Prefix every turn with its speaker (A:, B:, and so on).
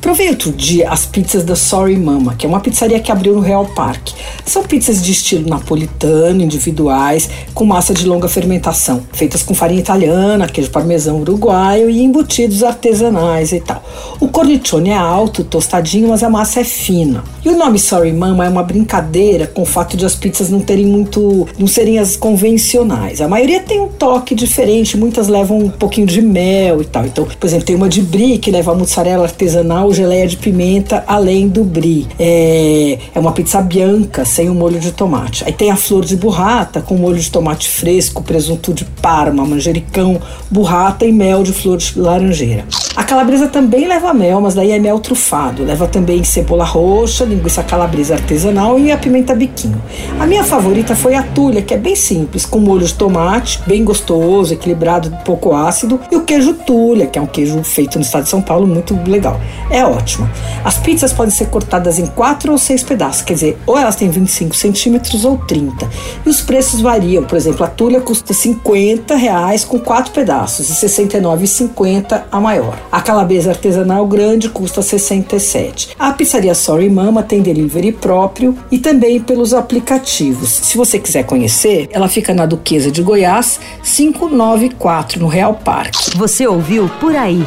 A: Provei outro dia as pizzas da Sorry Mama, que é uma pizzaria que abriu no Real Park. São pizzas de estilo napolitano, individuais, com massa de longa fermentação, feitas com farinha italiana, queijo parmesão uruguaio e embutidos artesanais e tal. O cornicione é alto, tostadinho, mas a massa é fina. E o nome Sorry Mama é uma brincadeira com o fato de as pizzas não terem muito, não serem as convencionais. A maioria tem um toque diferente, muitas levam um pouquinho de mel e tal. Então, por exemplo, tem uma de brie que leva mussarela artesanal, geleia de pimenta, além do brie. É, é uma pizza bianca, sem o molho de tomate. Aí tem a flor de burrata com molho de tomate fresco, presunto de parma, manjericão, burrata e mel de flor de laranjeira. A calabresa também leva mel, mas daí é mel trufado. Leva também cebola roxa, linguiça calabresa artesanal e a pimenta biquinho. A minha favorita foi a tulha, que é bem simples, com molho de tomate, bem gostoso, equilibrado, pouco ácido, e o queijo tulha, que é um queijo feito no estado de São Paulo, muito legal. É ótima. As pizzas podem ser cortadas em quatro ou seis pedaços, quer dizer, ou elas têm 25 centímetros ou 30. E os preços variam, por exemplo, a tulha custa 50 reais com quatro pedaços e 69,50 a maior. A calabresa artesanal grande custa 67. A pizzaria Sorry Mama tem delivery próprio e também pelos aplicativos. Se você quiser conhecer, ela fica na Duquesa de Goiás, 594 no Real Parque.
B: Você ouviu Por Aí.